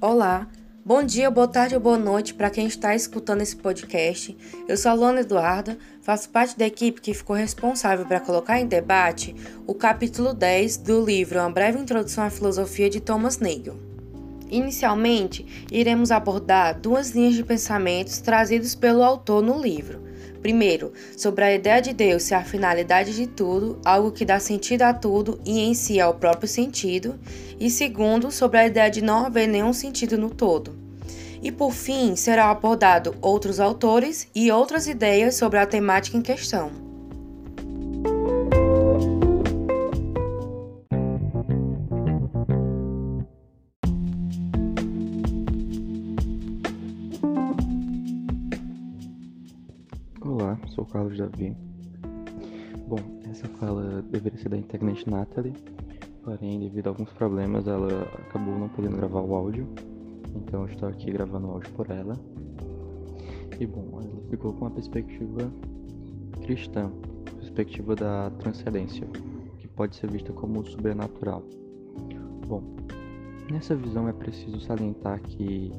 Olá, bom dia, boa tarde ou boa noite para quem está escutando esse podcast. Eu sou a Luana Eduarda, faço parte da equipe que ficou responsável para colocar em debate o capítulo 10 do livro Uma Breve Introdução à Filosofia de Thomas Nagel. Inicialmente, iremos abordar duas linhas de pensamentos trazidos pelo autor no livro. Primeiro, sobre a ideia de Deus ser a finalidade de tudo, algo que dá sentido a tudo e em si é o próprio sentido. E segundo, sobre a ideia de não haver nenhum sentido no todo. E por fim, será abordado outros autores e outras ideias sobre a temática em questão. Davi. Bom, essa fala deveria ser da internet Natalie, porém, devido a alguns problemas, ela acabou não podendo gravar o áudio, então eu estou aqui gravando o áudio por ela. E bom, ela ficou com uma perspectiva cristã, perspectiva da transcendência, que pode ser vista como sobrenatural. Bom, nessa visão é preciso salientar que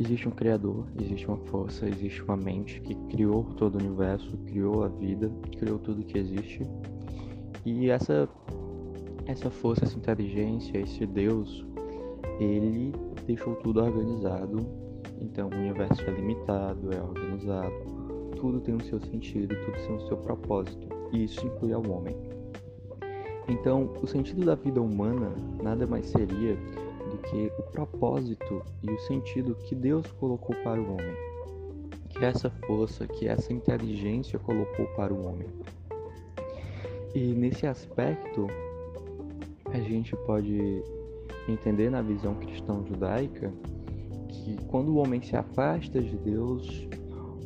Existe um Criador, existe uma força, existe uma mente que criou todo o universo, criou a vida, criou tudo que existe. E essa, essa força, essa inteligência, esse Deus, ele deixou tudo organizado. Então o universo é limitado, é organizado, tudo tem o seu sentido, tudo tem o seu propósito. E isso inclui ao homem. Então, o sentido da vida humana nada mais seria do que o propósito e o sentido que Deus colocou para o homem, que essa força, que essa inteligência colocou para o homem. E nesse aspecto, a gente pode entender na visão cristã judaica que quando o homem se afasta de Deus,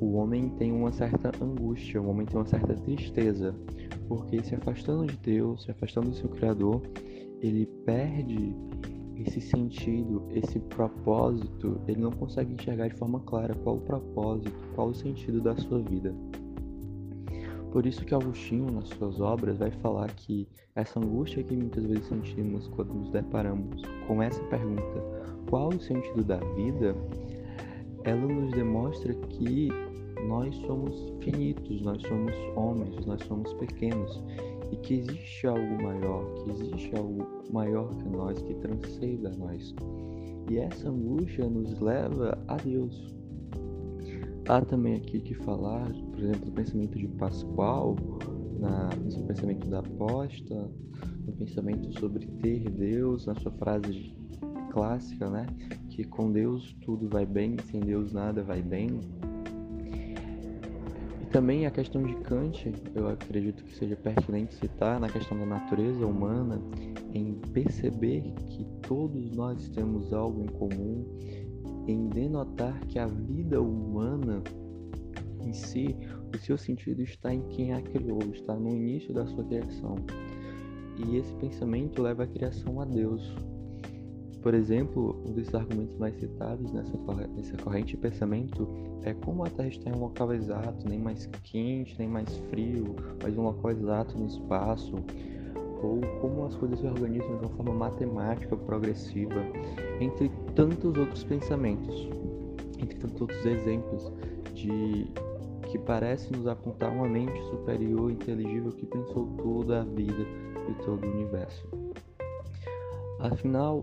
o homem tem uma certa angústia, o homem tem uma certa tristeza, porque se afastando de Deus, se afastando do seu Criador, ele perde esse sentido, esse propósito, ele não consegue enxergar de forma clara qual o propósito, qual o sentido da sua vida. Por isso que Agostinho, nas suas obras, vai falar que essa angústia que muitas vezes sentimos quando nos deparamos com essa pergunta, qual o sentido da vida, ela nos demonstra que nós somos finitos, nós somos homens, nós somos pequenos e que existe algo maior, que existe algo maior que nós, que transcenda nós. E essa angústia nos leva a Deus. Há também aqui que falar, por exemplo, do pensamento de Pascoal, na, no pensamento da aposta, no pensamento sobre ter Deus, na sua frase clássica, né? Que com Deus tudo vai bem, sem Deus nada vai bem. Também a questão de Kant, eu acredito que seja pertinente citar na questão da natureza humana, em perceber que todos nós temos algo em comum, em denotar que a vida humana em si, o seu sentido está em quem a criou, está no início da sua criação. E esse pensamento leva a criação a Deus, por exemplo, um dos argumentos mais citados nessa, nessa corrente de pensamento é como a Terra está em um local exato, nem mais quente, nem mais frio, mas um local exato no espaço, ou como as coisas se organizam de uma forma matemática progressiva, entre tantos outros pensamentos, entre tantos outros exemplos de que parece nos apontar uma mente superior inteligível que pensou toda a vida e todo o universo. Afinal,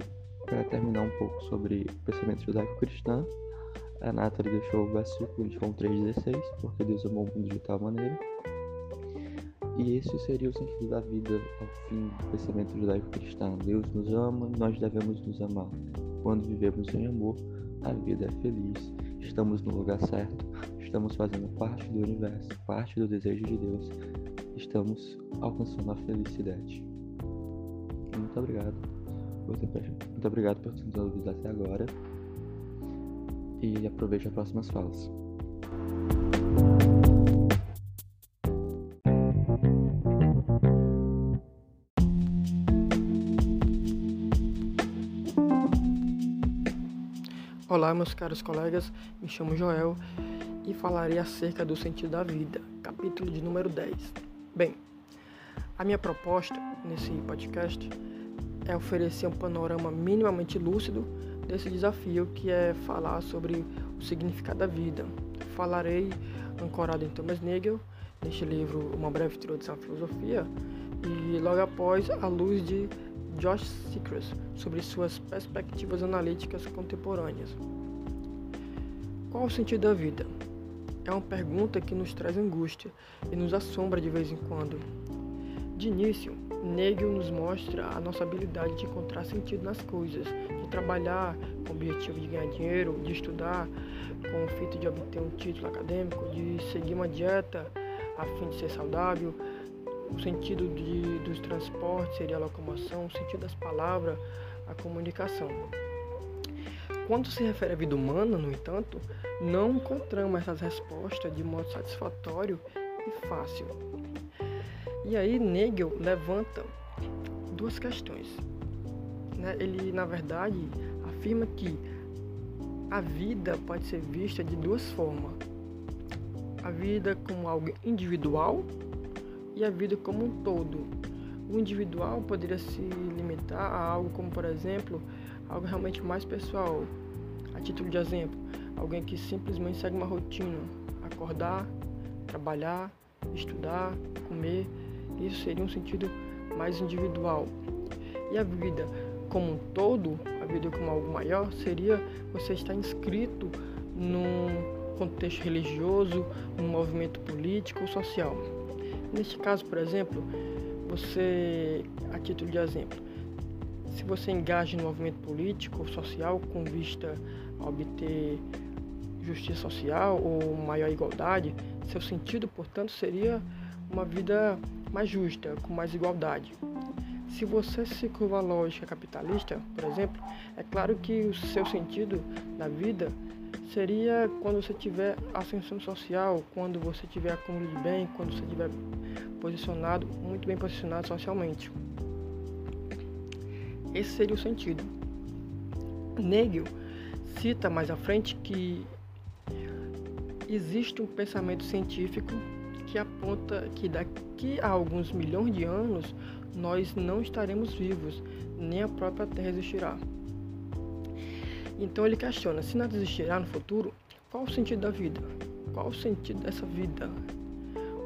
para terminar um pouco sobre o pensamento judaico-cristão, a Nathalie deixou o versículo de João 3,16, porque Deus amou o mundo de tal maneira. E esse seria o sentido da vida ao fim do pensamento judaico-cristão. Deus nos ama, nós devemos nos amar. Quando vivemos em amor, a vida é feliz, estamos no lugar certo, estamos fazendo parte do universo, parte do desejo de Deus, estamos alcançando a felicidade. Muito obrigado. Muito obrigado por nos ouvido até agora. E aproveite as próximas falas. Olá, meus caros colegas, me chamo Joel e falarei acerca do sentido da vida, capítulo de número 10. Bem, a minha proposta nesse podcast é oferecer um panorama minimamente lúcido desse desafio que é falar sobre o significado da vida. Falarei ancorado em Thomas Nagel, neste livro Uma Breve Introdução à Filosofia, e logo após a luz de Josh Secrets sobre suas perspectivas analíticas contemporâneas. Qual o sentido da vida? É uma pergunta que nos traz angústia e nos assombra de vez em quando. De início, Nagel nos mostra a nossa habilidade de encontrar sentido nas coisas, de trabalhar com o objetivo de ganhar dinheiro, de estudar com o fito de obter um título acadêmico, de seguir uma dieta a fim de ser saudável. O sentido de, dos transportes seria a locomoção, o sentido das palavras, a comunicação. Quando se refere à vida humana, no entanto, não encontramos essas respostas de modo satisfatório e fácil. E aí Nagel levanta duas questões. Né? Ele, na verdade, afirma que a vida pode ser vista de duas formas. A vida como algo individual e a vida como um todo. O individual poderia se limitar a algo como, por exemplo, algo realmente mais pessoal. A título de exemplo, alguém que simplesmente segue uma rotina, acordar, trabalhar, estudar, comer, isso seria um sentido mais individual. E a vida como um todo, a vida como algo maior, seria você estar inscrito num contexto religioso, num movimento político ou social. Neste caso, por exemplo, você, a título de exemplo, se você engaja no movimento político ou social com vista a obter justiça social ou maior igualdade, seu sentido, portanto, seria uma vida mais justa, com mais igualdade. Se você se curva a lógica capitalista, por exemplo, é claro que o seu sentido na vida seria quando você tiver ascensão social, quando você tiver acúmulo de bem, quando você tiver posicionado, muito bem posicionado socialmente. Esse seria o sentido. Nagel cita mais à frente que existe um pensamento científico que aponta que daqui a alguns milhões de anos nós não estaremos vivos, nem a própria Terra existirá. Então ele questiona: se nada existirá no futuro, qual o sentido da vida? Qual o sentido dessa vida?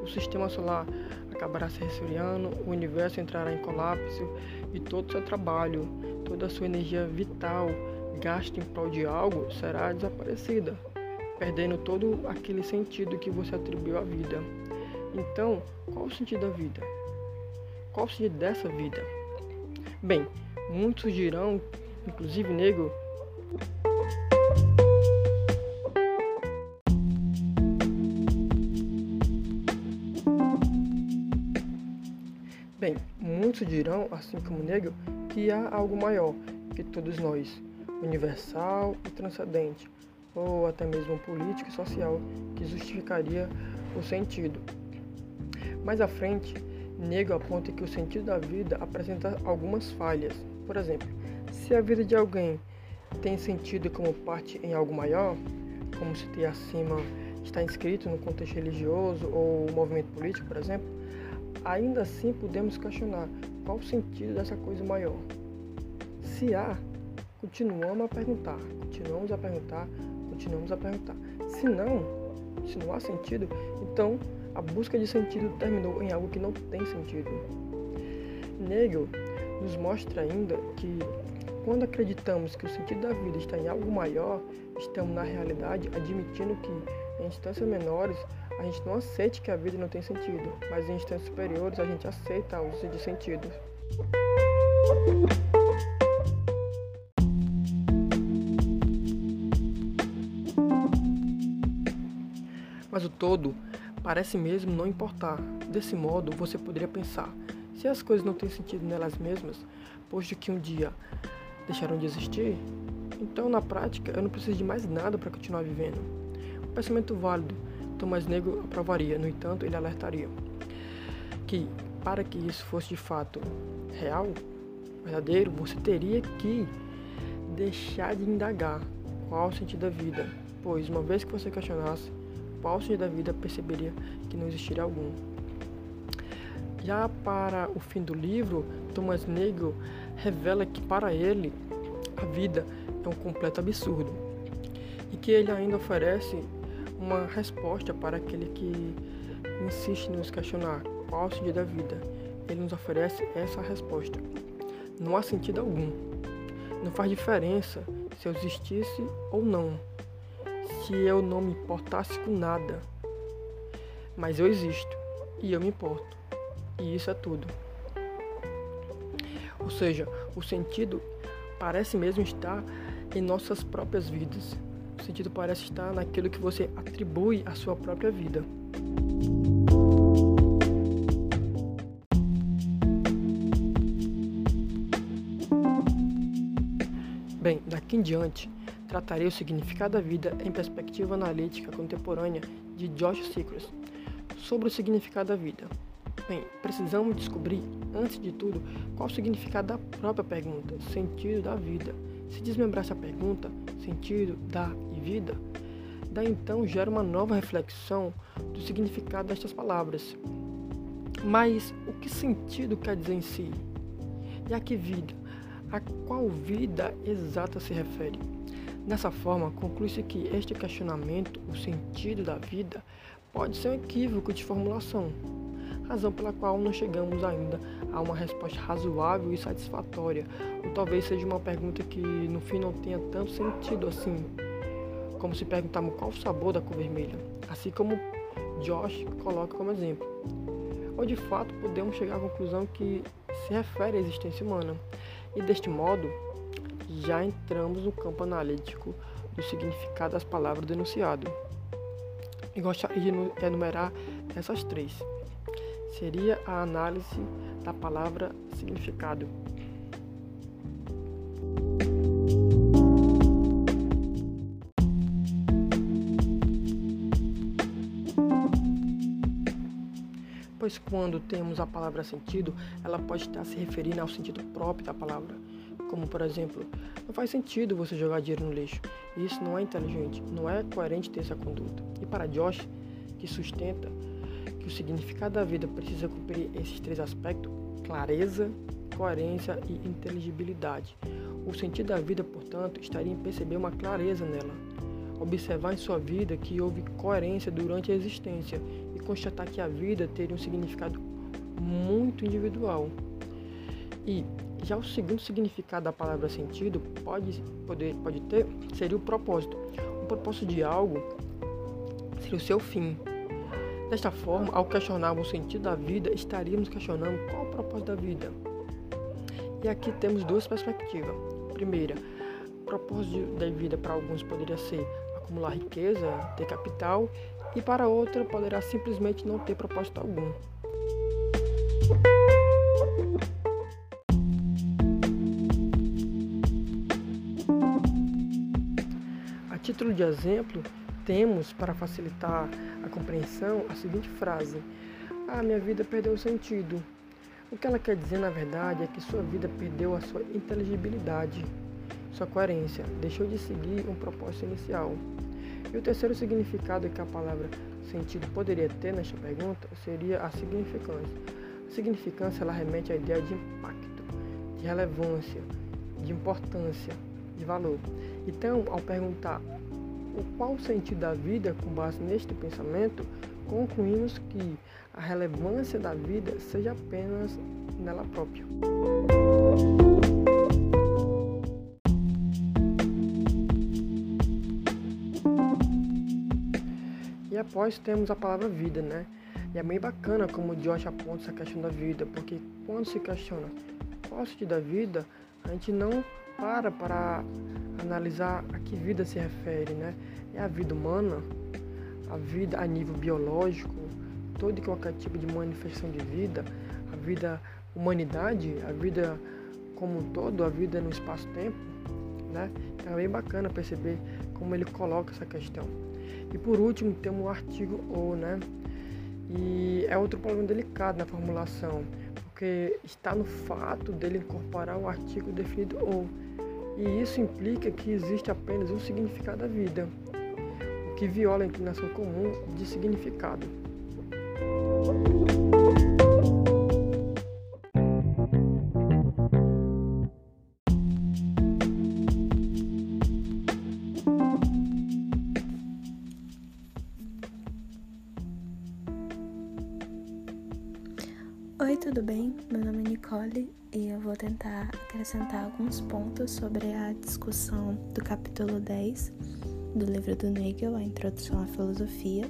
O sistema solar acabará se resfriando, o universo entrará em colapso e todo o seu trabalho, toda a sua energia vital gasta em prol de algo será desaparecida, perdendo todo aquele sentido que você atribuiu à vida. Então, qual o sentido da vida? Qual o sentido dessa vida? Bem, muitos dirão, inclusive negro, Bem, muitos dirão, assim como negro, que há algo maior que todos nós, universal e transcendente, ou até mesmo político e social, que justificaria o sentido. Mais à frente, Nego aponta que o sentido da vida apresenta algumas falhas. Por exemplo, se a vida de alguém tem sentido como parte em algo maior, como se ter acima está inscrito no contexto religioso ou movimento político, por exemplo, ainda assim podemos questionar qual o sentido dessa coisa maior. Se há, continuamos a perguntar, continuamos a perguntar, continuamos a perguntar. Se não, se não há sentido, então a busca de sentido terminou em algo que não tem sentido. Nagel nos mostra ainda que quando acreditamos que o sentido da vida está em algo maior, estamos na realidade admitindo que em instâncias menores a gente não aceite que a vida não tem sentido, mas em instâncias superiores a gente aceita a ausência de sentido. Mas o todo parece mesmo não importar. Desse modo, você poderia pensar: se as coisas não têm sentido nelas mesmas, posto que um dia deixarão de existir, então na prática eu não preciso de mais nada para continuar vivendo. Um pensamento válido, Tomás Negro aprovaria, no entanto, ele alertaria que para que isso fosse de fato real, verdadeiro, você teria que deixar de indagar qual o sentido da vida, pois uma vez que você questionasse sentido da vida perceberia que não existiria algum. Já para o fim do livro, Thomas Nagel revela que para ele a vida é um completo absurdo e que ele ainda oferece uma resposta para aquele que insiste em nos questionar qual o sentido da vida. Ele nos oferece essa resposta. Não há sentido algum. Não faz diferença se eu existisse ou não. Se eu não me importasse com nada. Mas eu existo e eu me importo. E isso é tudo. Ou seja, o sentido parece mesmo estar em nossas próprias vidas. O sentido parece estar naquilo que você atribui à sua própria vida. Bem, daqui em diante, tratarei o significado da vida em perspectiva analítica contemporânea de Josh Secrets sobre o significado da vida. Bem, precisamos descobrir, antes de tudo, qual o significado da própria pergunta, sentido da vida. Se desmembrar essa pergunta, sentido da e vida, daí então gera uma nova reflexão do significado destas palavras. Mas o que sentido quer dizer em si? E a que vida? A qual vida exata se refere? Dessa forma, conclui-se que este questionamento, o sentido da vida, pode ser um equívoco de formulação razão pela qual não chegamos ainda a uma resposta razoável e satisfatória, ou talvez seja uma pergunta que no fim não tenha tanto sentido assim, como se perguntarmos qual o sabor da cor vermelha, assim como Josh coloca como exemplo. Ou de fato podemos chegar à conclusão que se refere à existência humana, e deste modo já entramos no campo analítico do significado das palavras denunciado. E gostaria de enumerar essas três seria a análise da palavra significado. Pois quando temos a palavra sentido, ela pode estar se referindo ao sentido próprio da palavra. Como por exemplo, não faz sentido você jogar dinheiro no lixo. Isso não é inteligente, não é coerente ter essa conduta. E para Josh, que sustenta que o significado da vida precisa cumprir esses três aspectos: clareza, coerência e inteligibilidade. O sentido da vida, portanto, estaria em perceber uma clareza nela, observar em sua vida que houve coerência durante a existência e constatar que a vida teria um significado muito individual. E já o segundo significado da palavra sentido pode, poder, pode ter seria o propósito. O propósito de algo seria o seu fim, Desta forma, ao questionarmos o sentido da vida, estaríamos questionando qual o propósito da vida. E aqui temos duas perspectivas. Primeira, o propósito da vida para alguns poderia ser acumular riqueza, ter capital, e para outra poderá simplesmente não ter propósito algum. Título de exemplo, temos, para facilitar a compreensão, a seguinte frase: Ah, minha vida perdeu o sentido. O que ela quer dizer, na verdade, é que sua vida perdeu a sua inteligibilidade, sua coerência, deixou de seguir um propósito inicial. E o terceiro significado que a palavra sentido poderia ter nesta pergunta seria a significância. A significância ela remete à ideia de impacto, de relevância, de importância, de valor. Então, ao perguntar o qual o sentido da vida, com base neste pensamento, concluímos que a relevância da vida seja apenas nela própria. E após temos a palavra vida, né? E é bem bacana como o Josh aponta essa questão da vida, porque quando se questiona qual o sentido da vida, a gente não para para analisar a que vida se refere, né? É a vida humana, a vida a nível biológico, todo e qualquer tipo de manifestação de vida, a vida humanidade, a vida como um todo, a vida no espaço-tempo, né? Então é bem bacana perceber como ele coloca essa questão. E por último, temos o artigo ou, né? E é outro problema delicado na formulação, porque está no fato dele incorporar o artigo definido ou e isso implica que existe apenas um significado da vida, o que viola a inclinação comum de significado. Acrescentar alguns pontos sobre a discussão do capítulo 10 do livro do Nagel, A Introdução à Filosofia.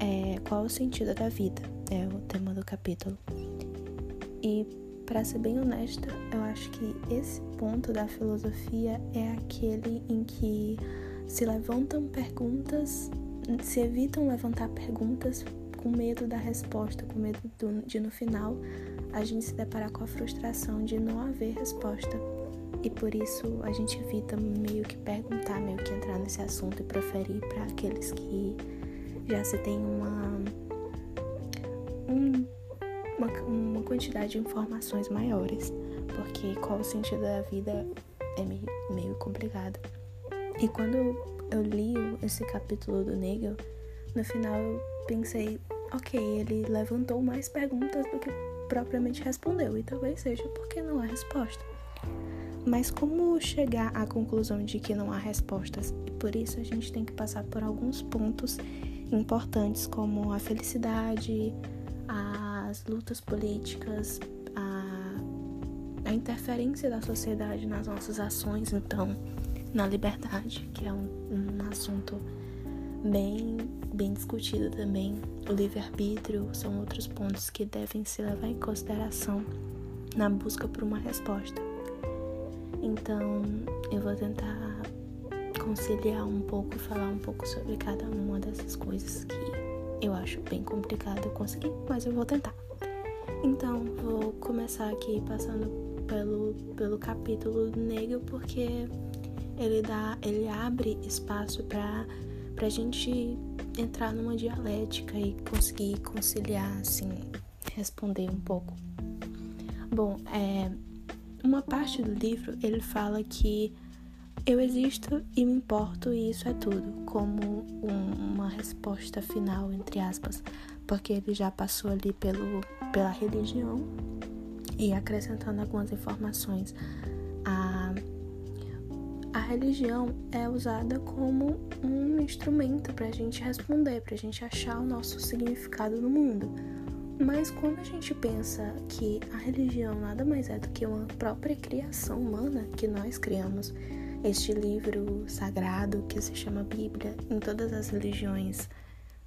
É, qual o sentido da vida? É o tema do capítulo. E, para ser bem honesta, eu acho que esse ponto da filosofia é aquele em que se levantam perguntas, se evitam levantar perguntas com medo da resposta, com medo de no final a gente se deparar com a frustração de não haver resposta. E por isso a gente evita meio que perguntar, meio que entrar nesse assunto e preferir para aqueles que já se tem uma, um, uma, uma quantidade de informações maiores. Porque qual o sentido da vida é meio, meio complicado. E quando eu li esse capítulo do Nagel, no final eu pensei, ok, ele levantou mais perguntas do que propriamente respondeu, e talvez seja porque não há resposta. Mas como chegar à conclusão de que não há respostas? E por isso a gente tem que passar por alguns pontos importantes, como a felicidade, as lutas políticas, a, a interferência da sociedade nas nossas ações, então, na liberdade, que é um, um assunto bem, bem discutido também. O livre-arbítrio são outros pontos que devem se levar em consideração na busca por uma resposta. Então, eu vou tentar conciliar um pouco e falar um pouco sobre cada uma dessas coisas que eu acho bem complicado conseguir, mas eu vou tentar. Então, vou começar aqui passando pelo, pelo capítulo negro porque ele dá, ele abre espaço para pra gente entrar numa dialética e conseguir conciliar, assim, responder um pouco. Bom, é, uma parte do livro ele fala que eu existo e me importo e isso é tudo, como um, uma resposta final, entre aspas, porque ele já passou ali pelo, pela religião e acrescentando algumas informações. A a religião é usada como um instrumento para a gente responder, para a gente achar o nosso significado no mundo. Mas quando a gente pensa que a religião nada mais é do que uma própria criação humana que nós criamos, este livro sagrado que se chama Bíblia, em todas as religiões,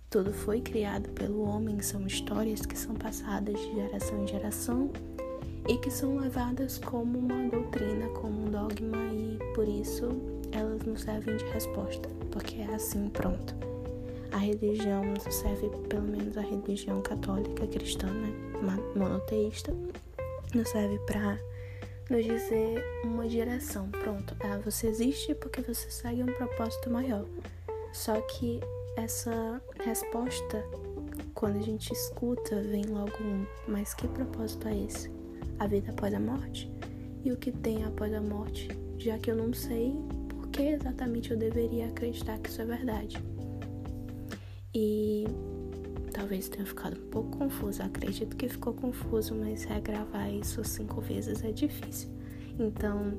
tudo foi criado pelo homem, são histórias que são passadas de geração em geração e que são levadas como uma doutrina, como um dogma e por isso elas não servem de resposta, porque é assim, pronto. A religião nos serve, pelo menos a religião católica cristã, né, monoteísta, nos serve para nos dizer uma direção, pronto. Ah, você existe porque você segue um propósito maior. Só que essa resposta, quando a gente escuta, vem logo um, mas que propósito é esse? A vida após a morte e o que tem após a morte, já que eu não sei por que exatamente eu deveria acreditar que isso é verdade. E talvez tenha ficado um pouco confuso, acredito que ficou confuso, mas regravar isso cinco vezes é difícil. Então,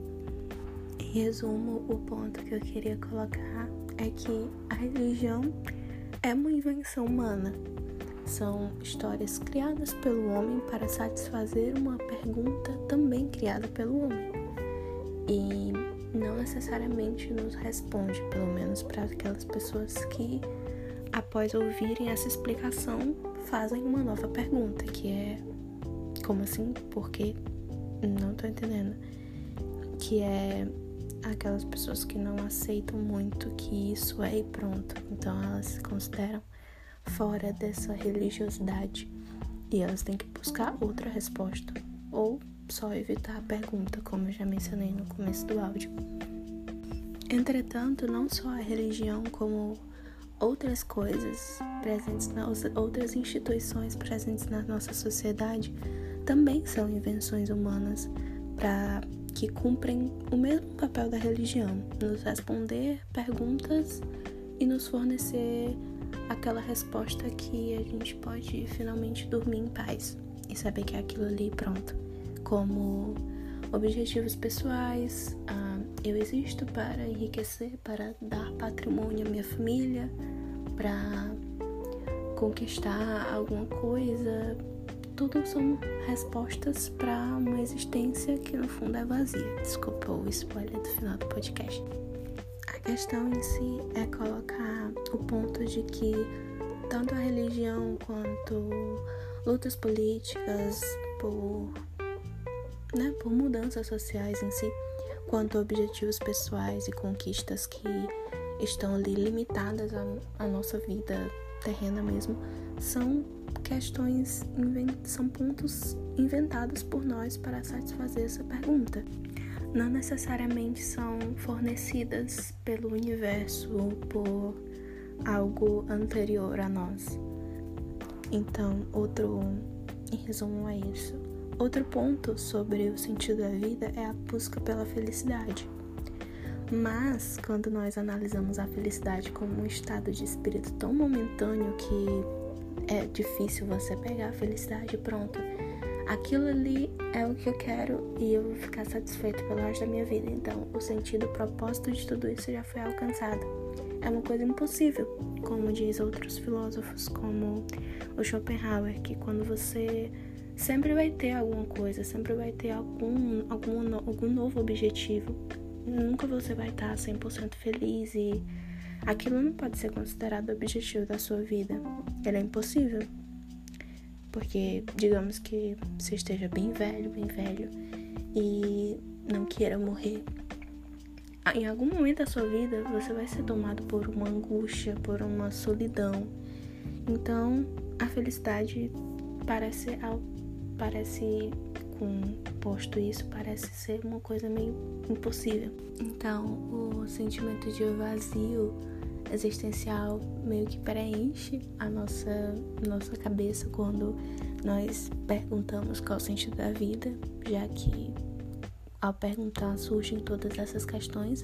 em resumo, o ponto que eu queria colocar é que a religião é uma invenção humana são histórias criadas pelo homem para satisfazer uma pergunta também criada pelo homem. E não necessariamente nos responde, pelo menos para aquelas pessoas que, após ouvirem essa explicação, fazem uma nova pergunta, que é como assim? Por quê? Não tô entendendo. Que é aquelas pessoas que não aceitam muito que isso é e pronto. Então elas se consideram fora dessa religiosidade e elas têm que buscar outra resposta ou só evitar a pergunta, como eu já mencionei no começo do áudio. Entretanto, não só a religião, como outras coisas presentes nas outras instituições presentes na nossa sociedade também são invenções humanas para que cumprem o mesmo papel da religião, nos responder perguntas e nos fornecer aquela resposta que a gente pode finalmente dormir em paz e saber que é aquilo ali pronto. Como objetivos pessoais, ah, eu existo para enriquecer, para dar patrimônio à minha família, para conquistar alguma coisa, tudo são respostas para uma existência que no fundo é vazia. Desculpa o spoiler do final do podcast. A questão em si é colocar o ponto de que tanto a religião quanto lutas políticas por, né, por mudanças sociais em si, quanto objetivos pessoais e conquistas que estão ali limitadas à, à nossa vida terrena mesmo, são questões, são pontos inventados por nós para satisfazer essa pergunta. Não necessariamente são fornecidas pelo universo ou por algo anterior a nós. Então, outro, em resumo, é isso. Outro ponto sobre o sentido da vida é a busca pela felicidade. Mas, quando nós analisamos a felicidade como um estado de espírito tão momentâneo que é difícil você pegar a felicidade pronto, aquilo ali é o que eu quero e eu vou ficar satisfeito pelo resto da minha vida. Então, o sentido, o propósito de tudo isso já foi alcançado. É uma coisa impossível, como diz outros filósofos, como o Schopenhauer, que quando você sempre vai ter alguma coisa, sempre vai ter algum, algum, algum novo objetivo. Nunca você vai estar 100% feliz e aquilo não pode ser considerado o objetivo da sua vida. Ele é impossível. Porque, digamos que você esteja bem velho, bem velho e não queira morrer. Em algum momento da sua vida, você vai ser tomado por uma angústia, por uma solidão. Então, a felicidade parece parece com posto isso parece ser uma coisa meio impossível. Então, o sentimento de vazio existencial meio que preenche a nossa nossa cabeça quando nós perguntamos qual o sentido da vida, já que ao perguntar surgem todas essas questões.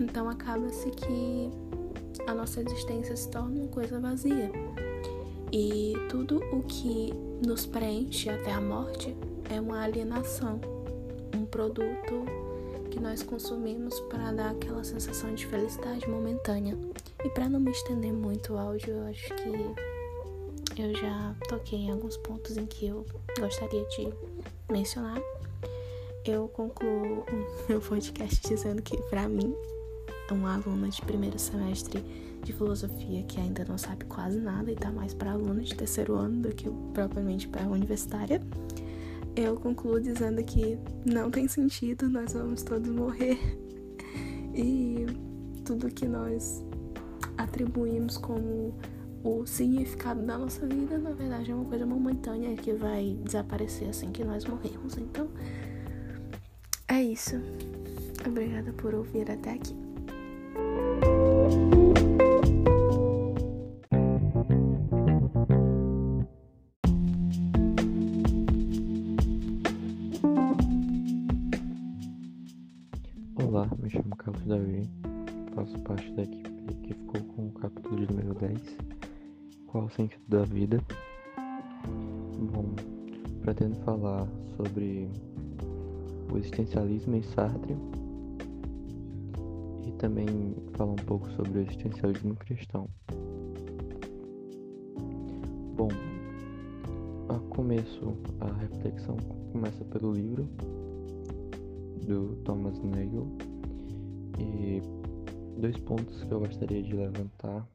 Então acaba-se que a nossa existência se torna uma coisa vazia. E tudo o que nos preenche até a morte é uma alienação, um produto que nós consumimos para dar aquela sensação de felicidade momentânea. E para não me estender muito o áudio, eu acho que eu já toquei em alguns pontos em que eu gostaria de mencionar. Eu concluo o meu podcast dizendo que, para mim, uma aluna de primeiro semestre de filosofia que ainda não sabe quase nada e tá mais para aluna de terceiro ano do que propriamente para universitária, eu concluo dizendo que não tem sentido, nós vamos todos morrer. E tudo que nós atribuímos como o significado da nossa vida, na verdade, é uma coisa momentânea que vai desaparecer assim que nós morremos. Então, é isso. Obrigada por ouvir até aqui. Existencialismo em Sartre e também falar um pouco sobre o existencialismo cristão. Bom, a começo a reflexão começa pelo livro do Thomas Nagel e dois pontos que eu gostaria de levantar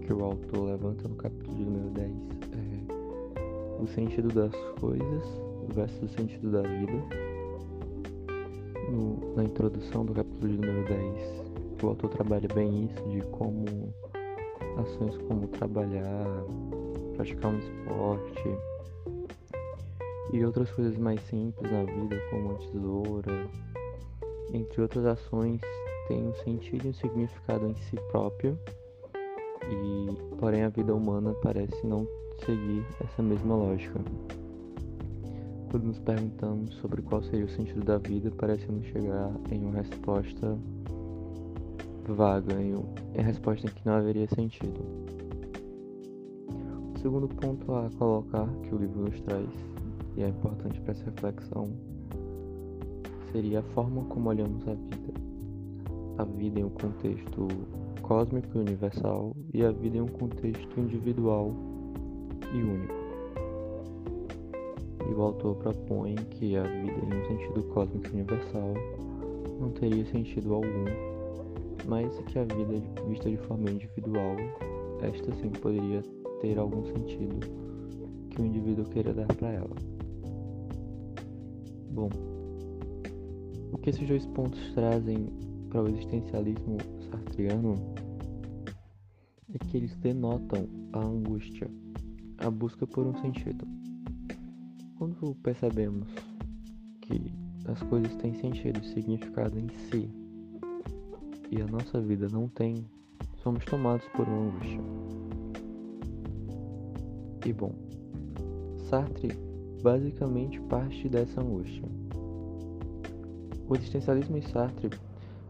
que o autor levanta no capítulo número 10 é o sentido das coisas versus o sentido da vida. Na introdução do capítulo de número 10, o autor trabalha bem isso de como ações como trabalhar, praticar um esporte, e outras coisas mais simples na vida, como a tesoura, entre outras ações, têm um sentido e um significado em si próprio, e porém a vida humana parece não seguir essa mesma lógica. Quando nos perguntamos sobre qual seria o sentido da vida, parecemos chegar em uma resposta vaga, em uma resposta em que não haveria sentido. O segundo ponto a colocar que o livro nos traz e é importante para essa reflexão seria a forma como olhamos a vida. A vida em um contexto cósmico e universal e a vida em um contexto individual e único. O autor propõe que a vida em um sentido cósmico universal não teria sentido algum, mas que a vida vista de forma individual, esta sim poderia ter algum sentido que o indivíduo queira dar para ela. Bom, o que esses dois pontos trazem para o existencialismo sartriano é que eles denotam a angústia, a busca por um sentido. Quando percebemos que as coisas têm sentido e significado em si e a nossa vida não tem, somos tomados por uma angústia. E bom, Sartre basicamente parte dessa angústia. O existencialismo em Sartre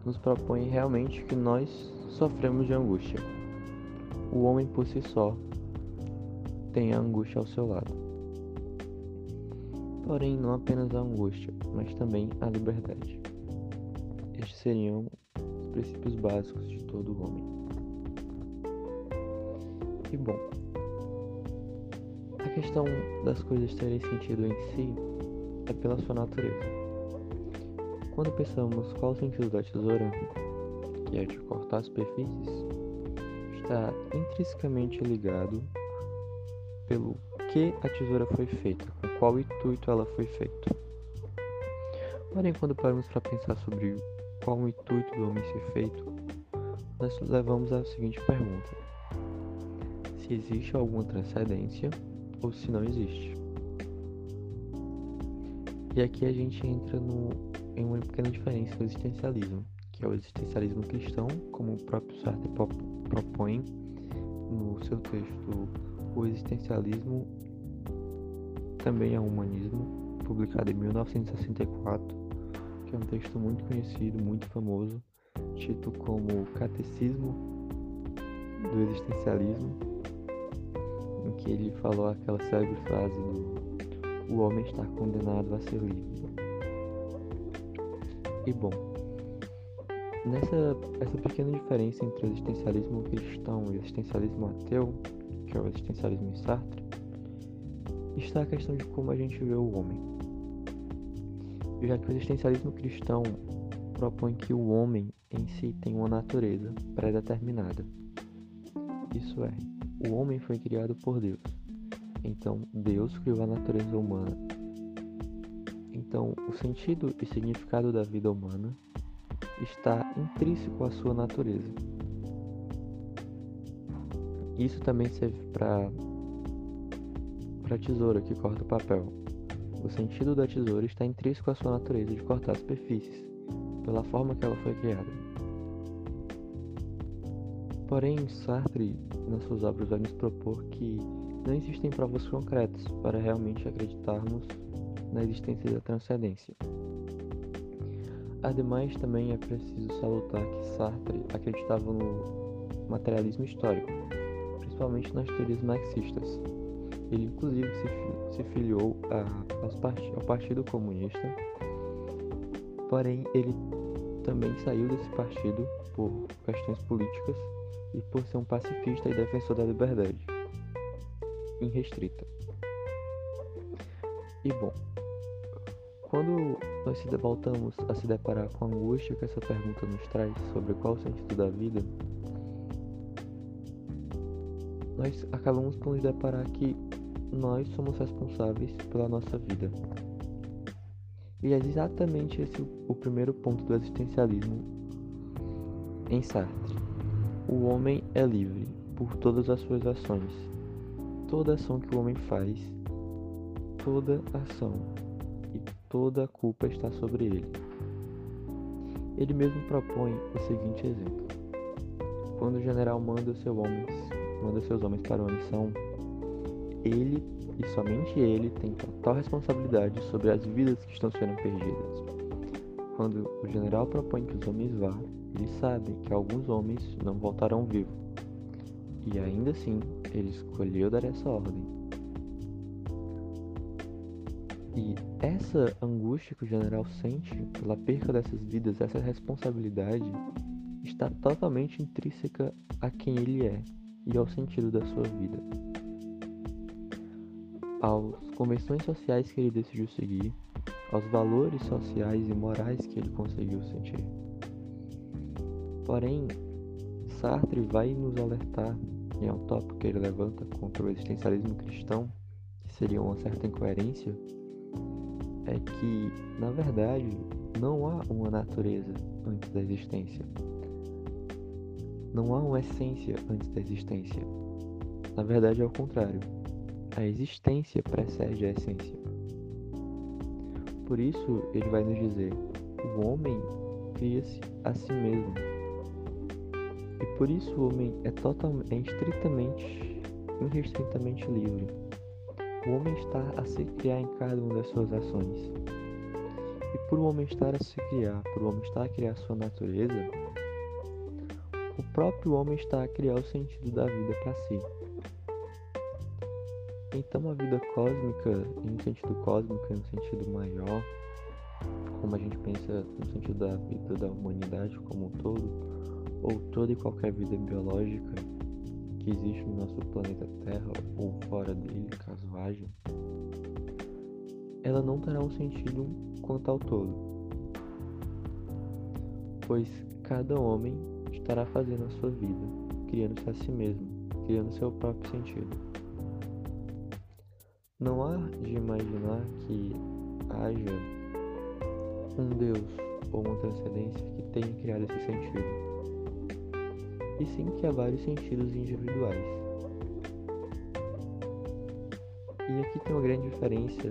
nos propõe realmente que nós sofremos de angústia. O homem por si só tem a angústia ao seu lado. Porém, não apenas a angústia, mas também a liberdade. Estes seriam os princípios básicos de todo homem. E bom, a questão das coisas terem sentido em si é pela sua natureza. Quando pensamos qual o sentido da tesoura, que é de cortar superfícies, está intrinsecamente ligado pelo que a tesoura foi feita, com qual intuito ela foi feita. Porém, quando paramos para pensar sobre qual o intuito do homem ser feito, nós levamos à seguinte pergunta: se existe alguma transcendência ou se não existe. E aqui a gente entra no, em uma pequena diferença do existencialismo, que é o existencialismo cristão, como o próprio Sartre propõe no seu texto O Existencialismo também é humanismo, publicado em 1964, que é um texto muito conhecido, muito famoso, tido como Catecismo do Existencialismo, em que ele falou aquela célebre frase do o homem está condenado a ser livre. E bom, nessa essa pequena diferença entre o existencialismo cristão e o existencialismo ateu, que é o existencialismo em Sartre, está a questão de como a gente vê o homem. Já que o existencialismo cristão propõe que o homem em si tem uma natureza pré-determinada. Isso é, o homem foi criado por Deus. Então, Deus criou a natureza humana. Então, o sentido e significado da vida humana está intrínseco à sua natureza. Isso também serve para para a tesoura que corta o papel. O sentido da tesoura está intrínseco à sua natureza de cortar superfícies, pela forma que ela foi criada. Porém, Sartre, nas suas obras, vai nos propor que não existem provas concretas para realmente acreditarmos na existência da transcendência. Ademais, também é preciso salutar que Sartre acreditava no materialismo histórico, principalmente nas teorias marxistas, ele inclusive se, se filiou a, ao Partido Comunista, porém ele também saiu desse partido por questões políticas e por ser um pacifista e defensor da liberdade irrestrita. E bom, quando nós se voltamos a se deparar com a angústia que essa pergunta nos traz sobre qual o sentido da vida, nós acabamos por nos deparar que nós somos responsáveis pela nossa vida. E é exatamente esse o primeiro ponto do existencialismo em Sartre. O homem é livre por todas as suas ações. Toda ação que o homem faz, toda ação e toda a culpa está sobre ele. Ele mesmo propõe o seguinte exemplo: quando o general manda, seu homens, manda seus homens para uma missão, ele e somente ele tem total responsabilidade sobre as vidas que estão sendo perdidas. Quando o general propõe que os homens vá, ele sabe que alguns homens não voltarão vivos. E ainda assim, ele escolheu dar essa ordem. E essa angústia que o general sente pela perca dessas vidas, essa responsabilidade, está totalmente intrínseca a quem ele é e ao sentido da sua vida. Aos convenções sociais que ele decidiu seguir, aos valores sociais e morais que ele conseguiu sentir. Porém, Sartre vai nos alertar, e é um tópico que ele levanta contra o existencialismo cristão, que seria uma certa incoerência, é que, na verdade, não há uma natureza antes da existência. Não há uma essência antes da existência. Na verdade, é o contrário. A existência precede a essência. Por isso, ele vai nos dizer: o homem cria-se a si mesmo. E por isso o homem é é estritamente, irrestritamente livre. O homem está a se criar em cada uma das suas ações. E por o homem estar a se criar, por o homem estar a criar a sua natureza, o próprio homem está a criar o sentido da vida para si. Então a vida cósmica, em um sentido cósmico, em um sentido maior, como a gente pensa no sentido da vida da humanidade como um todo, ou toda e qualquer vida biológica que existe no nosso planeta Terra ou fora dele, caso haja, ela não terá um sentido quanto ao todo, pois cada homem estará fazendo a sua vida, criando-se a si mesmo, criando seu próprio sentido. Não há de imaginar que haja um Deus ou uma transcendência que tenha criado esse sentido, e sim que há vários sentidos individuais. E aqui tem uma grande diferença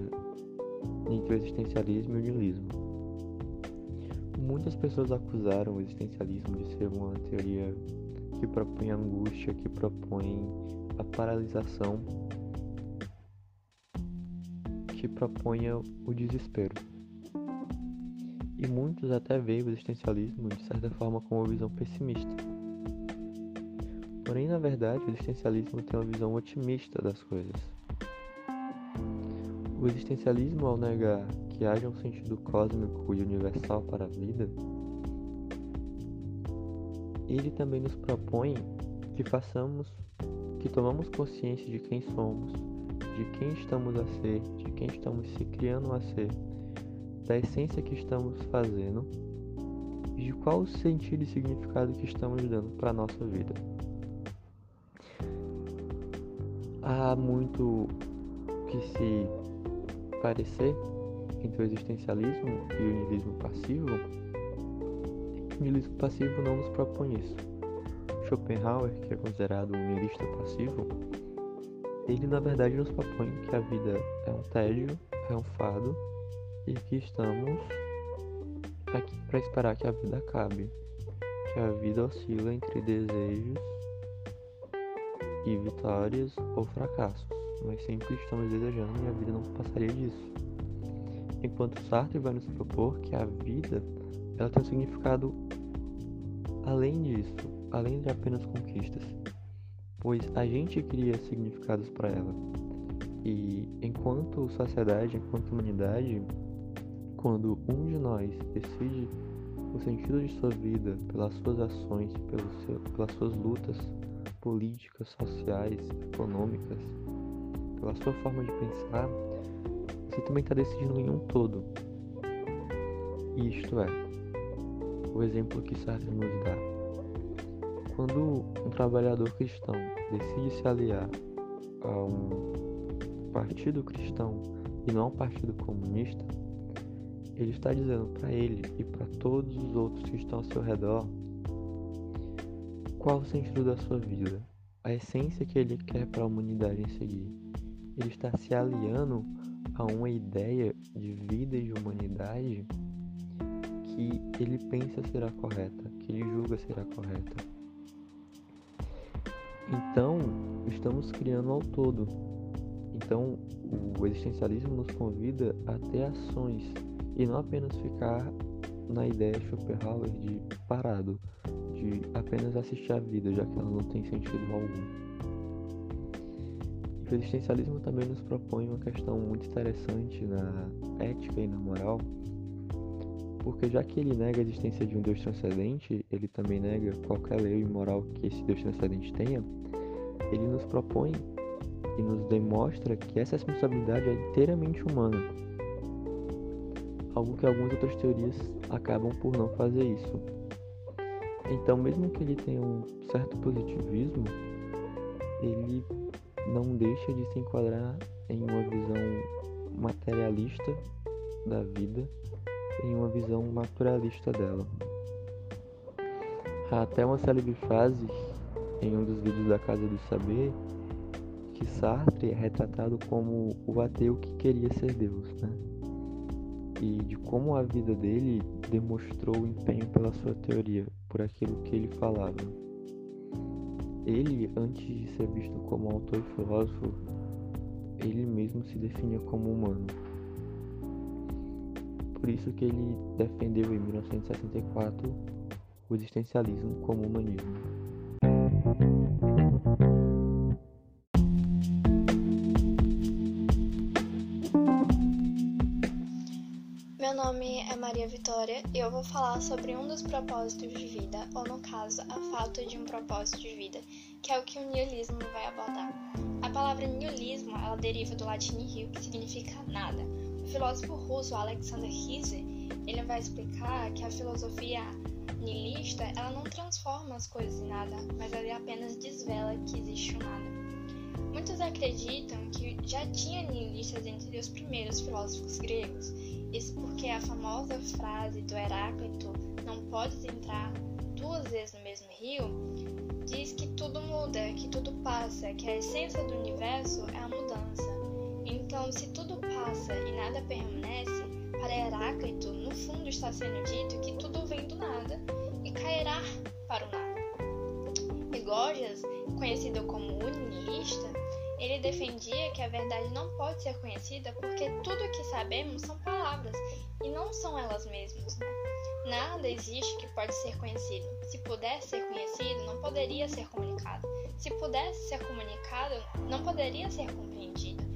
entre o existencialismo e o niilismo. Muitas pessoas acusaram o existencialismo de ser uma teoria que propõe angústia, que propõe a paralisação proponha o desespero. E muitos até veem o existencialismo de certa forma como uma visão pessimista. Porém, na verdade, o existencialismo tem uma visão otimista das coisas. O existencialismo, ao negar que haja um sentido cósmico e universal para a vida, ele também nos propõe que façamos, que tomamos consciência de quem somos de quem estamos a ser, de quem estamos se criando a ser, da essência que estamos fazendo e de qual sentido e significado que estamos dando para a nossa vida. Há muito que se parecer entre o existencialismo e o niilismo passivo. O niilismo passivo não nos propõe isso. Schopenhauer, que é considerado um niilista passivo, ele na verdade nos propõe que a vida é um tédio, é um fado e que estamos aqui para esperar que a vida acabe, que a vida oscila entre desejos e vitórias ou fracassos, mas sempre estamos desejando e a vida não passaria disso. Enquanto Sartre vai nos propor que a vida ela tem um significado além disso, além de apenas conquistas pois a gente cria significados para ela. E enquanto sociedade, enquanto humanidade, quando um de nós decide o sentido de sua vida pelas suas ações, seu, pelas suas lutas políticas, sociais, econômicas, pela sua forma de pensar, você também está decidindo em um todo. Isto é, o exemplo que Sartre nos dá quando um trabalhador cristão decide se aliar a um partido cristão e não a um partido comunista, ele está dizendo para ele e para todos os outros que estão ao seu redor qual o sentido da sua vida, a essência que ele quer para a humanidade em seguir. Ele está se aliando a uma ideia de vida e de humanidade que ele pensa será correta, que ele julga será correta. Então, estamos criando ao todo. Então, o existencialismo nos convida a ter ações e não apenas ficar na ideia Schopenhauer de parado, de apenas assistir a vida, já que ela não tem sentido algum. O existencialismo também nos propõe uma questão muito interessante na ética e na moral, porque já que ele nega a existência de um Deus transcendente, ele também nega qualquer lei moral que esse Deus transcendente tenha, ele nos propõe e nos demonstra que essa responsabilidade é inteiramente humana. Algo que algumas outras teorias acabam por não fazer isso. Então, mesmo que ele tenha um certo positivismo, ele não deixa de se enquadrar em uma visão materialista da vida, em uma visão naturalista dela. Há até uma célebre frase em um dos vídeos da Casa do Saber que Sartre é retratado como o ateu que queria ser Deus, né? E de como a vida dele demonstrou o empenho pela sua teoria, por aquilo que ele falava. Ele, antes de ser visto como autor e filósofo, ele mesmo se definia como humano. Por isso que ele defendeu em 1964 o existencialismo como humanismo. Meu nome é Maria Vitória e eu vou falar sobre um dos propósitos de vida, ou no caso, a falta de um propósito de vida, que é o que o niilismo vai abordar. A palavra niilismo ela deriva do latim nihil, que significa nada. O filósofo russo Alexander Hisse ele vai explicar que a filosofia nihilista ela não transforma as coisas em nada, mas ela apenas desvela que existe um nada. Muitos acreditam que já tinha nihilistas entre os primeiros filósofos gregos, isso porque a famosa frase do Heráclito, não podes entrar duas vezes no mesmo rio, diz que tudo muda, que tudo passa, que a essência do universo é a mudança. Então, se tudo passa e nada permanece, para Heráclito, no fundo está sendo dito que tudo vem do nada e cairá para o nada. E Gorgias, conhecido como unilista, ele defendia que a verdade não pode ser conhecida porque tudo o que sabemos são palavras e não são elas mesmas. Né? Nada existe que pode ser conhecido. Se pudesse ser conhecido, não poderia ser comunicado. Se pudesse ser comunicado, não poderia ser compreendido.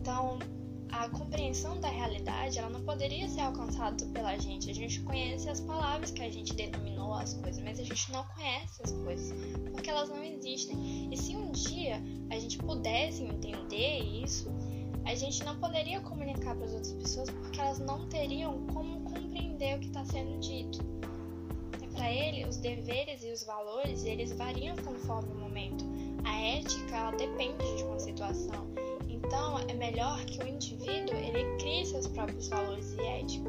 Então, a compreensão da realidade ela não poderia ser alcançada pela gente. A gente conhece as palavras que a gente denominou as coisas, mas a gente não conhece as coisas porque elas não existem. E se um dia a gente pudesse entender isso, a gente não poderia comunicar para as outras pessoas porque elas não teriam como compreender o que está sendo dito. Para ele, os deveres e os valores eles variam conforme o momento. A ética ela depende de uma situação então, é melhor que o indivíduo ele crie seus próprios valores e ética.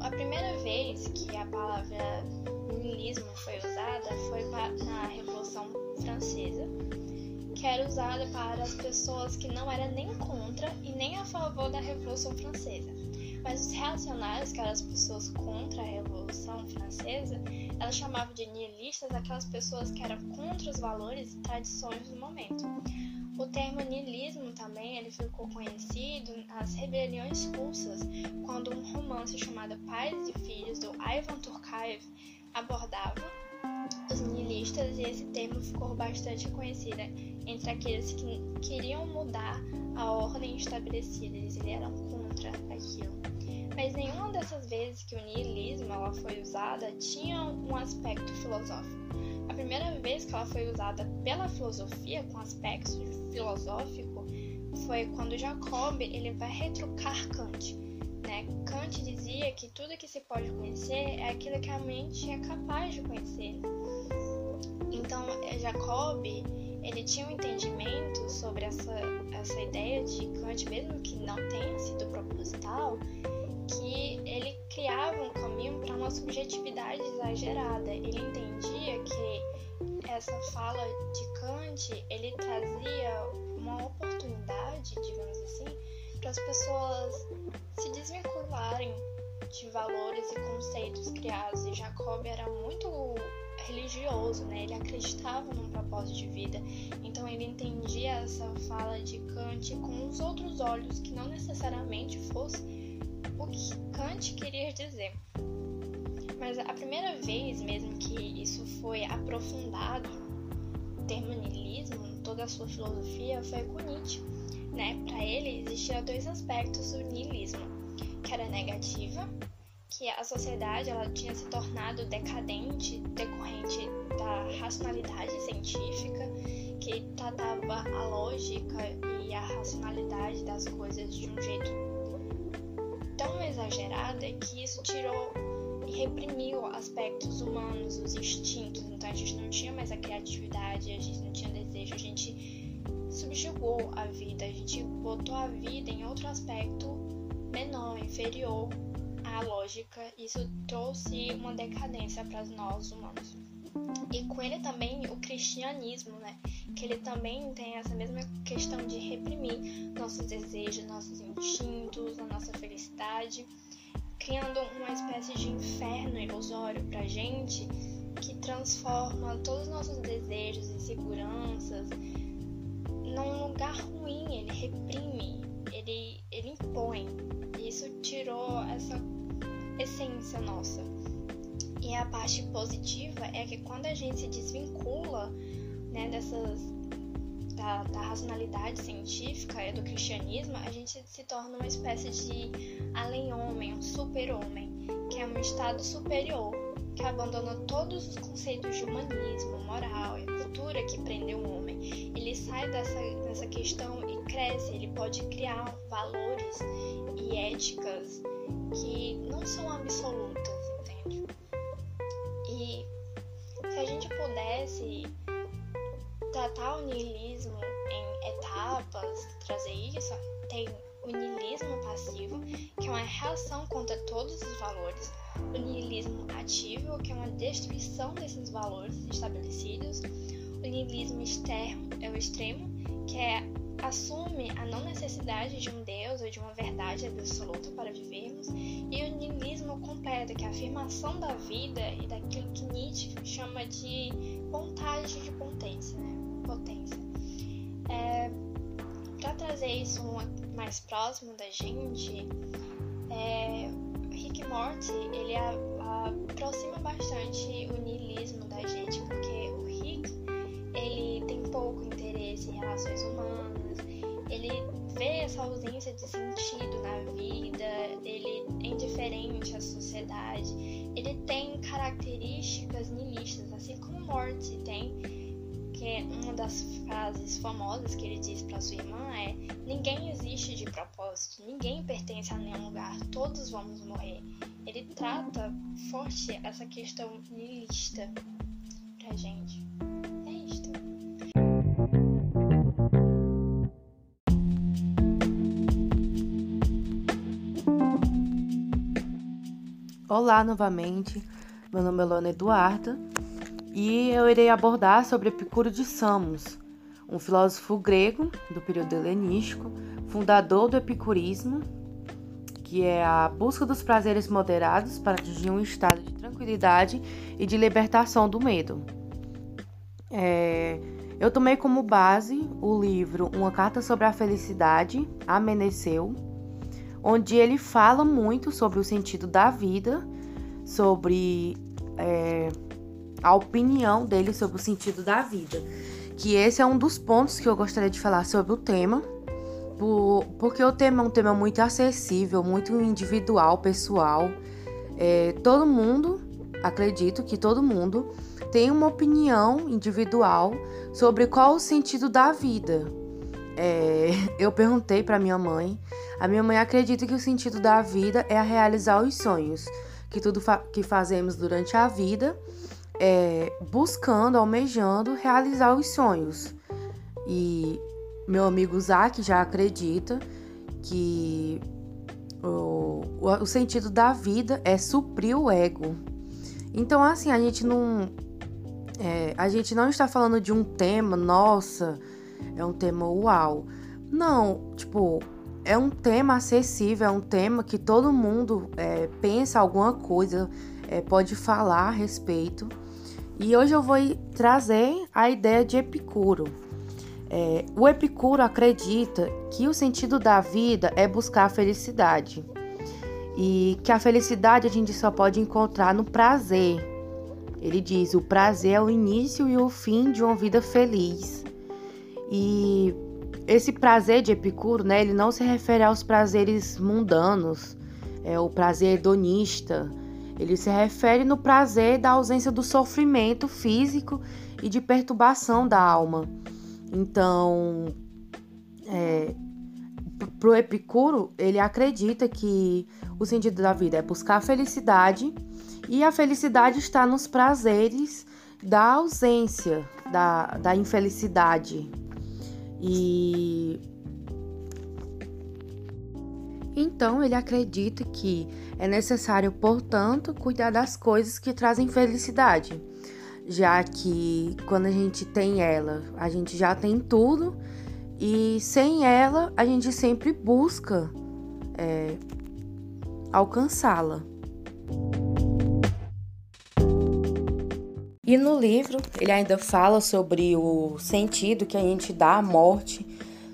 A primeira vez que a palavra niilismo foi usada foi na Revolução Francesa, que era usada para as pessoas que não eram nem contra e nem a favor da Revolução Francesa. Mas os reacionários, que eram as pessoas contra a Revolução Francesa, elas chamavam de nihilistas aquelas pessoas que eram contra os valores e tradições do momento. O termo niilismo também ele ficou conhecido nas rebeliões russas, quando um romance chamado Pais e Filhos, do Ivan Turkaev, abordava os nihilistas e esse termo ficou bastante conhecido entre aqueles que queriam mudar a ordem estabelecida, eles eram contra aquilo. Mas nenhuma dessas vezes que o niilismo ela foi usada tinha um aspecto filosófico. A primeira vez que ela foi usada pela filosofia com aspecto filosófico foi quando Jacob ele vai retrucar Kant. Né? Kant dizia que tudo que se pode conhecer é aquilo que a mente é capaz de conhecer. Então, é, Jacob ele tinha um entendimento sobre essa, essa ideia de Kant, mesmo que não tenha sido proposital, que ele criava um caminho para uma subjetividade exagerada. Ele entendia que essa fala de Kant ele trazia uma oportunidade, digamos assim, para as pessoas se desvincularem de valores e conceitos criados. E Jacob era muito religioso, né? Ele acreditava num propósito de vida. Então ele entendia essa fala de Kant com os outros olhos que não necessariamente fosse o que Kant queria dizer. Mas a primeira vez mesmo que isso foi aprofundado, o termo niilismo, toda a sua filosofia, foi com Nietzsche. Né? Para ele, existiam dois aspectos do niilismo, que era negativa, que a sociedade ela tinha se tornado decadente decorrente da racionalidade científica que tratava a lógica e a racionalidade das coisas de um jeito tão exagerado que isso tirou e reprimiu aspectos humanos, os instintos. Então a gente não tinha mais a criatividade, a gente não tinha desejo, a gente subjugou a vida, a gente botou a vida em outro aspecto menor, inferior à lógica. Isso trouxe uma decadência para nós humanos. E com ele também o cristianismo, né? Que ele também tem essa mesma questão de reprimir nossos desejos, nossos instintos, a nossa felicidade, criando uma espécie de inferno ilusório pra gente que transforma todos os nossos desejos e seguranças num lugar ruim, ele reprime, ele, ele impõe. E isso tirou essa essência nossa. E a parte positiva é que quando a gente se desvincula né, dessas da, da racionalidade científica e do cristianismo, a gente se torna uma espécie de além-homem, um super-homem, que é um estado superior, que abandona todos os conceitos de humanismo, moral e cultura que prendeu o homem. Ele sai dessa, dessa questão e cresce, ele pode criar valores e éticas que não são absolutas, entende? se a gente pudesse tratar o niilismo em etapas, trazer isso, tem o niilismo passivo, que é uma reação contra todos os valores, o niilismo ativo, que é uma destruição desses valores estabelecidos, o niilismo externo é o extremo, que é assume a não necessidade de um Deus ou de uma verdade absoluta para vivermos, e o niilismo completo, que é a afirmação da vida e daquilo que Nietzsche chama de vontade de potência. Né? Potência. É, para trazer isso mais próximo da gente, é, Rick Morty ele a, a, aproxima bastante o niilismo da gente, porque o Rick ele tem pouco interesse em relações humanas ele vê essa ausência de sentido na vida, ele é indiferente à sociedade, ele tem características nihilistas, assim como Morty tem, que é uma das frases famosas que ele diz para sua irmã é: ninguém existe de propósito, ninguém pertence a nenhum lugar, todos vamos morrer. Ele trata forte essa questão nihilista pra gente. Olá novamente, meu nome é Lona Eduarda e eu irei abordar sobre Epicuro de Samos, um filósofo grego do período helenístico, fundador do epicurismo, que é a busca dos prazeres moderados para atingir um estado de tranquilidade e de libertação do medo. É, eu tomei como base o livro Uma Carta sobre a Felicidade, Ameneceu, onde ele fala muito sobre o sentido da vida, sobre é, a opinião dele sobre o sentido da vida. Que esse é um dos pontos que eu gostaria de falar sobre o tema, por, porque o tema é um tema muito acessível, muito individual, pessoal. É, todo mundo, acredito que todo mundo, tem uma opinião individual sobre qual o sentido da vida. É, eu perguntei para minha mãe a minha mãe acredita que o sentido da vida é a realizar os sonhos, que tudo fa que fazemos durante a vida é buscando, almejando realizar os sonhos. E meu amigo Zac já acredita que o, o sentido da vida é suprir o ego. Então, assim, a gente não. É, a gente não está falando de um tema, nossa, é um tema uau. Não, tipo, é um tema acessível, é um tema que todo mundo é, pensa alguma coisa, é, pode falar a respeito. E hoje eu vou trazer a ideia de Epicuro. É, o Epicuro acredita que o sentido da vida é buscar a felicidade e que a felicidade a gente só pode encontrar no prazer. Ele diz: o prazer é o início e o fim de uma vida feliz. E esse prazer de Epicuro, né, ele não se refere aos prazeres mundanos, é o prazer hedonista. Ele se refere no prazer da ausência do sofrimento físico e de perturbação da alma. Então, é, pro Epicuro, ele acredita que o sentido da vida é buscar a felicidade e a felicidade está nos prazeres da ausência, da, da infelicidade. E então ele acredita que é necessário, portanto, cuidar das coisas que trazem felicidade, já que quando a gente tem ela, a gente já tem tudo e sem ela a gente sempre busca é, alcançá-la. E no livro ele ainda fala sobre o sentido que a gente dá à morte,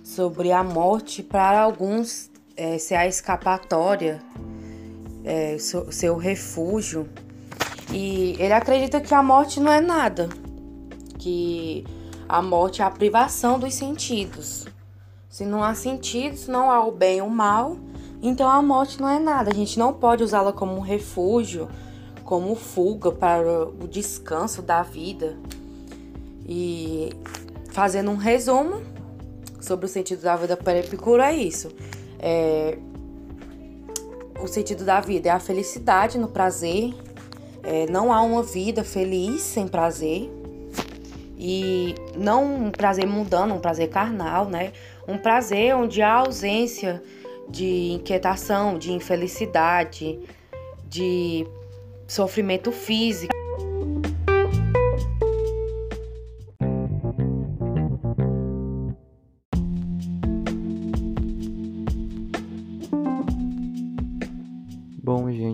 sobre a morte para alguns é, ser a escapatória, é, ser o refúgio. E ele acredita que a morte não é nada, que a morte é a privação dos sentidos. Se não há sentidos, não há o bem ou o mal, então a morte não é nada. A gente não pode usá-la como um refúgio como fuga para o descanso da vida. E fazendo um resumo sobre o sentido da vida para Epicuro é isso. É, o sentido da vida é a felicidade no prazer. É, não há uma vida feliz sem prazer. E não um prazer mudando, um prazer carnal, né? Um prazer onde há ausência de inquietação, de infelicidade, de sofrimento físico.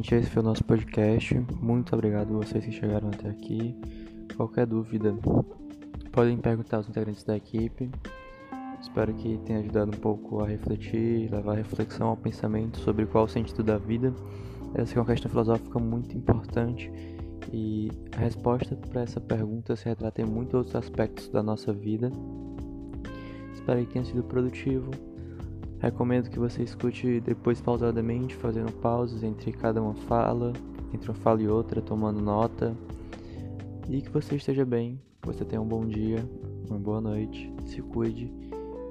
Gente, esse foi o nosso podcast. Muito obrigado a vocês que chegaram até aqui. Qualquer dúvida, podem perguntar aos integrantes da equipe. Espero que tenha ajudado um pouco a refletir, levar a reflexão ao pensamento sobre qual o sentido da vida essa é uma questão filosófica muito importante e a resposta para essa pergunta se retrata em muitos outros aspectos da nossa vida. Espero que tenha sido produtivo. Recomendo que você escute depois pausadamente, fazendo pausas entre cada uma fala, entre uma fala e outra, tomando nota. E que você esteja bem, que você tenha um bom dia, uma boa noite, se cuide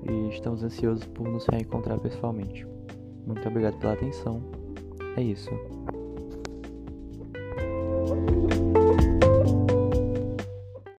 e estamos ansiosos por nos reencontrar pessoalmente. Muito obrigado pela atenção é isso.